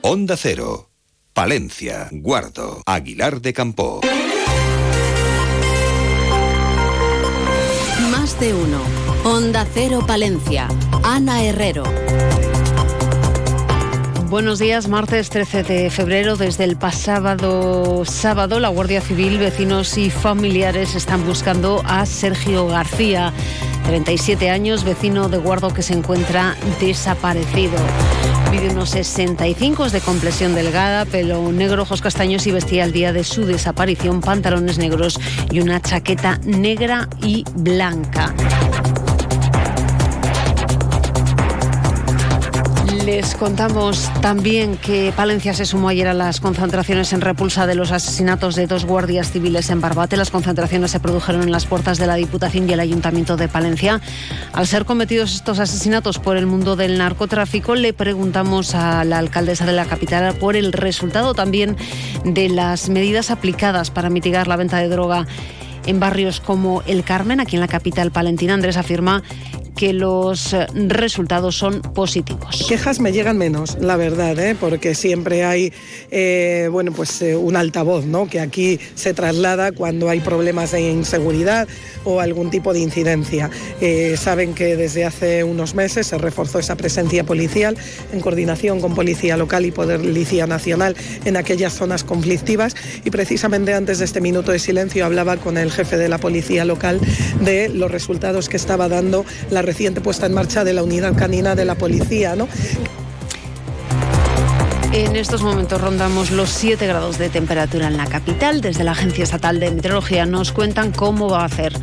Onda Cero, Palencia, Guardo, Aguilar de Campo. Más de uno. Onda Cero Palencia. Ana Herrero. Buenos días, martes 13 de febrero. Desde el pasado sábado, la Guardia Civil, vecinos y familiares están buscando a Sergio García, 37 años, vecino de Guardo que se encuentra desaparecido. Mide unos 65, es de complexión delgada, pelo negro, ojos castaños y vestía el día de su desaparición pantalones negros y una chaqueta negra y blanca. Les contamos también que Palencia se sumó ayer a las concentraciones en repulsa de los asesinatos de dos guardias civiles en Barbate. Las concentraciones se produjeron en las puertas de la Diputación y el Ayuntamiento de Palencia. Al ser cometidos estos asesinatos por el mundo del narcotráfico, le preguntamos a la alcaldesa de la capital por el resultado también de las medidas aplicadas para mitigar la venta de droga en barrios como El Carmen, aquí en la capital palentina. Andrés afirma que los eh, resultados son positivos. Quejas me llegan menos, la verdad, ¿eh? porque siempre hay eh, bueno, pues, un altavoz ¿no? que aquí se traslada cuando hay problemas de inseguridad o algún tipo de incidencia. saben que desde hace unos meses se reforzó esa presencia policial en coordinación con Policía Local y Policía Nacional en aquellas zonas conflictivas y precisamente antes de este minuto de silencio hablaba con el jefe de la Policía Local de los resultados que estaba dando la reciente puesta en marcha de la unidad canina de la policía. ¿no? En estos momentos rondamos los 7 grados de temperatura en la capital. Desde la Agencia Estatal de Meteorología nos cuentan cómo va a hacer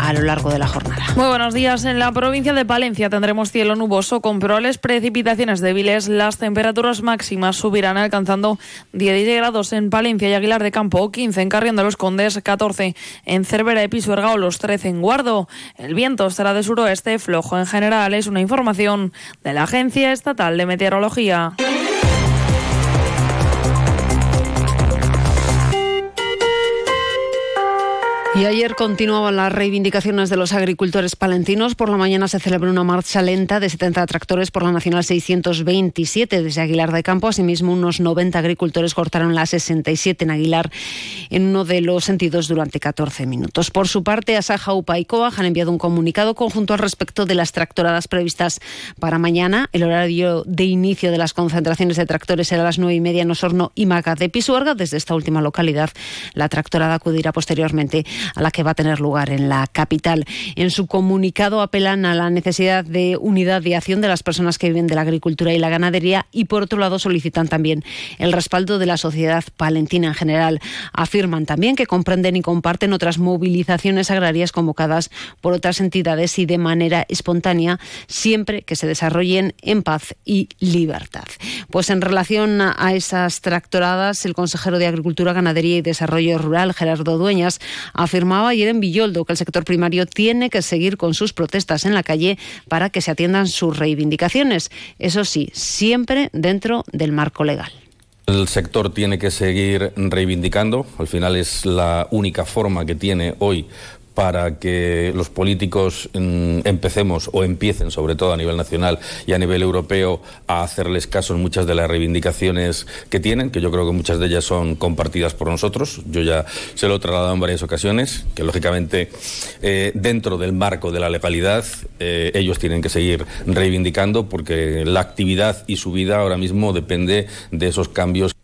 a lo largo de la jornada. Muy buenos días. En la provincia de Palencia tendremos cielo nuboso con probables precipitaciones débiles. Las temperaturas máximas subirán alcanzando 10 grados en Palencia y Aguilar de Campo, 15 en Carrión de los Condes, 14 en Cervera y Pisuerga o los 13 en Guardo. El viento será de suroeste, flojo en general. Es una información de la Agencia Estatal de Meteorología. Y ayer continuaban las reivindicaciones de los agricultores palentinos. Por la mañana se celebró una marcha lenta de 70 tractores por la Nacional 627 desde Aguilar de Campo. Asimismo, unos 90 agricultores cortaron la 67 en Aguilar en uno de los sentidos durante 14 minutos. Por su parte, Asaja, UPA y COAG han enviado un comunicado conjunto al respecto de las tractoradas previstas para mañana. El horario de inicio de las concentraciones de tractores será a las 9 y media en Osorno y Maga de Pisuerga. Desde esta última localidad, la tractorada acudirá posteriormente a la que va a tener lugar en la capital. En su comunicado apelan a la necesidad de unidad de acción de las personas que viven de la agricultura y la ganadería y por otro lado solicitan también el respaldo de la sociedad palentina en general. Afirman también que comprenden y comparten otras movilizaciones agrarias convocadas por otras entidades y de manera espontánea siempre que se desarrollen en paz y libertad. Pues en relación a esas tractoradas, el consejero de Agricultura, Ganadería y Desarrollo Rural, Gerardo Dueñas, afirmaba ayer en Villoldo que el sector primario tiene que seguir con sus protestas en la calle para que se atiendan sus reivindicaciones. Eso sí, siempre dentro del marco legal. El sector tiene que seguir reivindicando, al final es la única forma que tiene hoy para que los políticos mm, empecemos o empiecen, sobre todo a nivel nacional y a nivel europeo, a hacerles caso en muchas de las reivindicaciones que tienen, que yo creo que muchas de ellas son compartidas por nosotros. Yo ya se lo he trasladado en varias ocasiones, que lógicamente eh, dentro del marco de la legalidad eh, ellos tienen que seguir reivindicando porque la actividad y su vida ahora mismo depende de esos cambios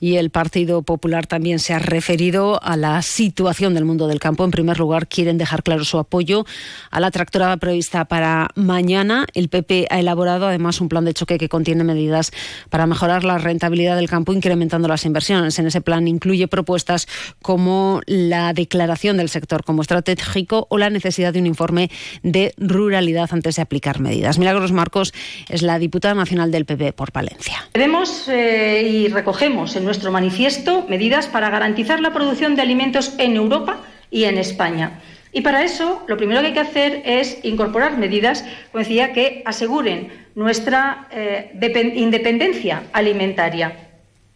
y el Partido Popular también se ha referido a la situación del mundo del campo. En primer lugar, quieren dejar claro su apoyo a la tractorada prevista para mañana. El PP ha elaborado además un plan de choque que contiene medidas para mejorar la rentabilidad del campo, incrementando las inversiones. En ese plan incluye propuestas como la declaración del sector como estratégico o la necesidad de un informe de ruralidad antes de aplicar medidas. Milagros Marcos es la diputada nacional del PP por Palencia. Queremos eh, y recogemos en nuestro manifiesto medidas para garantizar la producción de alimentos en Europa y en España. Y para eso, lo primero que hay que hacer es incorporar medidas, como decía, que aseguren nuestra eh, independencia alimentaria.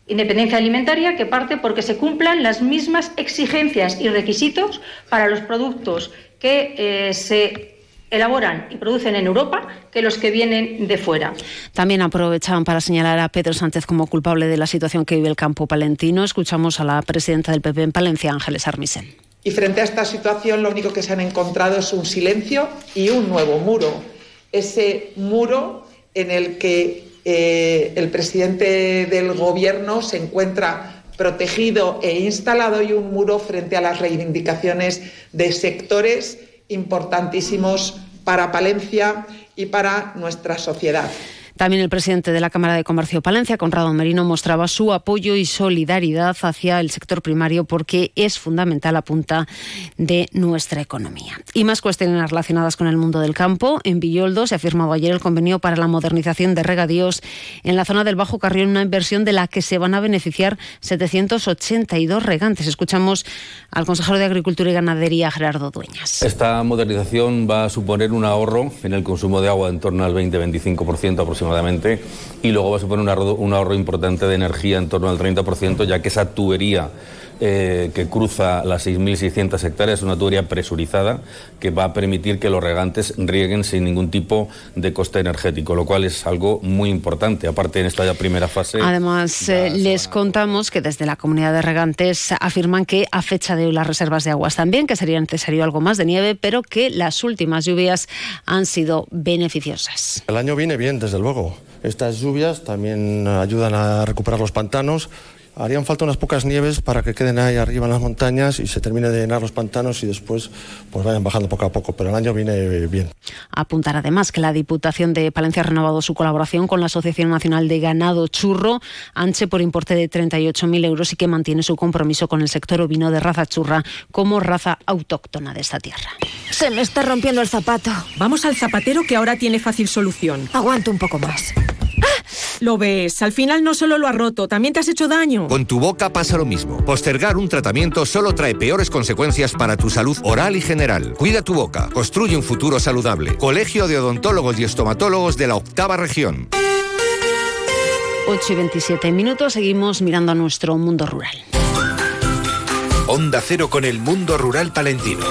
Independencia alimentaria que parte porque se cumplan las mismas exigencias y requisitos para los productos que eh, se elaboran y producen en Europa que los que vienen de fuera. También aprovechaban para señalar a Pedro Sánchez como culpable de la situación que vive el campo palentino. Escuchamos a la presidenta del PP en Palencia, Ángeles Armisen. Y frente a esta situación lo único que se han encontrado es un silencio y un nuevo muro. Ese muro en el que eh, el presidente del Gobierno se encuentra protegido e instalado y un muro frente a las reivindicaciones de sectores importantísimos para Palencia y para nuestra sociedad. También el presidente de la Cámara de Comercio Palencia, Conrado Merino, mostraba su apoyo y solidaridad hacia el sector primario porque es fundamental a punta de nuestra economía. Y más cuestiones relacionadas con el mundo del campo. En Villoldo se ha firmado ayer el convenio para la modernización de regadíos en la zona del Bajo Carrión, una inversión de la que se van a beneficiar 782 regantes. Escuchamos al consejero de Agricultura y Ganadería, Gerardo Dueñas. Esta modernización va a suponer un ahorro en el consumo de agua en torno al 20-25% aproximadamente y luego va a suponer un ahorro, un ahorro importante de energía en torno al 30%, ya que esa tubería eh, que cruza las 6.600 hectáreas, es una tubería presurizada que va a permitir que los regantes rieguen sin ningún tipo de coste energético, lo cual es algo muy importante. Aparte, en esta ya primera fase. Además, eh, les contamos que desde la comunidad de regantes afirman que a fecha de hoy las reservas de aguas también, que sería necesario algo más de nieve, pero que las últimas lluvias han sido beneficiosas. El año viene bien, desde luego. Estas lluvias también ayudan a recuperar los pantanos Harían falta unas pocas nieves para que queden ahí arriba en las montañas y se termine de llenar los pantanos y después pues vayan bajando poco a poco, pero el año viene bien. Apuntar además que la Diputación de Palencia ha renovado su colaboración con la Asociación Nacional de Ganado Churro, Anche, por importe de 38.000 euros y que mantiene su compromiso con el sector ovino de raza churra como raza autóctona de esta tierra. Se me está rompiendo el zapato. Vamos al zapatero que ahora tiene fácil solución. Aguanto un poco más. Lo ves, al final no solo lo ha roto, también te has hecho daño. Con tu boca pasa lo mismo. Postergar un tratamiento solo trae peores consecuencias para tu salud oral y general. Cuida tu boca, construye un futuro saludable. Colegio de Odontólogos y Estomatólogos de la Octava Región. 8 y 27 minutos, seguimos mirando a nuestro mundo rural. Onda Cero con el mundo rural palentino.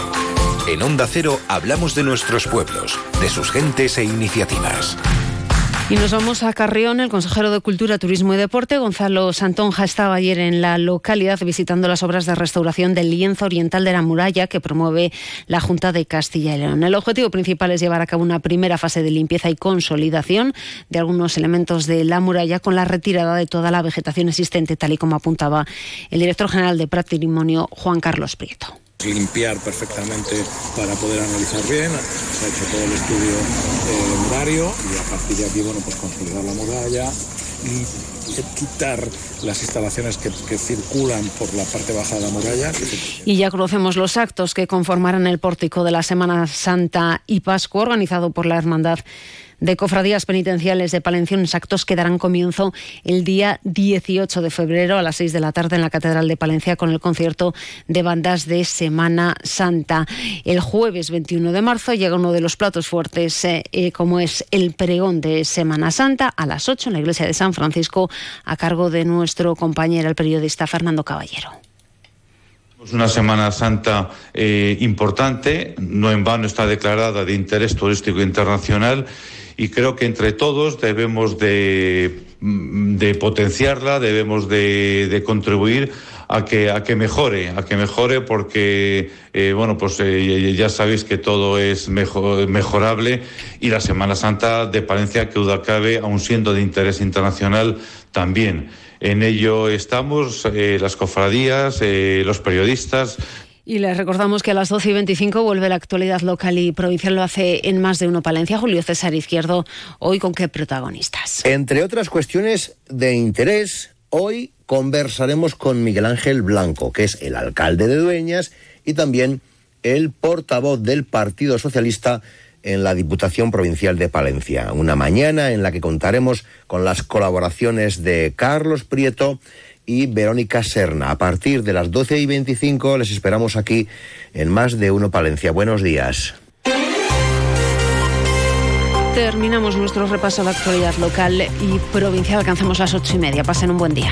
En Onda Cero hablamos de nuestros pueblos, de sus gentes e iniciativas. Y nos vamos a Carrión. El consejero de Cultura, Turismo y Deporte, Gonzalo Santonja, estaba ayer en la localidad visitando las obras de restauración del lienzo oriental de la muralla que promueve la Junta de Castilla y León. El objetivo principal es llevar a cabo una primera fase de limpieza y consolidación de algunos elementos de la muralla con la retirada de toda la vegetación existente, tal y como apuntaba el director general de Patrimonio, Juan Carlos Prieto limpiar perfectamente para poder analizar bien. Se ha hecho todo el estudio eh, murario y a partir de aquí, bueno, pues consolidar la muralla y quitar las instalaciones que, que, circulan por la parte baja de la muralla. Y ya conocemos los actos que conformarán el pórtico de la Semana Santa y Pascua, organizado por la Hermandad de cofradías penitenciales de Palencia. Unos actos que darán comienzo el día 18 de febrero a las 6 de la tarde en la Catedral de Palencia con el concierto de bandas de Semana Santa. El jueves 21 de marzo llega uno de los platos fuertes, eh, eh, como es el pregón de Semana Santa, a las 8 en la iglesia de San Francisco, a cargo de nuestro compañero, el periodista Fernando Caballero. Una Semana Santa eh, importante, no en vano está declarada de interés turístico internacional y creo que entre todos debemos de, mm, de potenciarla, debemos de, de, contribuir a que, a que mejore, a que mejore porque, eh, bueno, pues eh, ya sabéis que todo es mejor, mejorable y la Semana Santa de Palencia, que duda cabe, aun siendo de interés internacional, también. En ello estamos eh, las cofradías, los periodistas, y les recordamos que a las 12 y 25 vuelve la actualidad local y provincial. Lo hace en más de uno Palencia. Julio César Izquierdo, hoy con qué protagonistas. Entre otras cuestiones de interés, hoy conversaremos con Miguel Ángel Blanco, que es el alcalde de Dueñas y también el portavoz del Partido Socialista en la Diputación Provincial de Palencia. Una mañana en la que contaremos con las colaboraciones de Carlos Prieto y Verónica Serna. A partir de las 12 y 25 les esperamos aquí en Más de Uno Palencia. Buenos días. Terminamos nuestro repaso a la actualidad local y provincial. Alcanzamos las ocho y media. Pasen un buen día.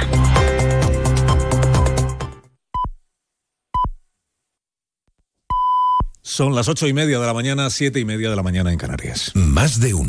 Son las ocho y media de la mañana, siete y media de la mañana en Canarias. Más de uno.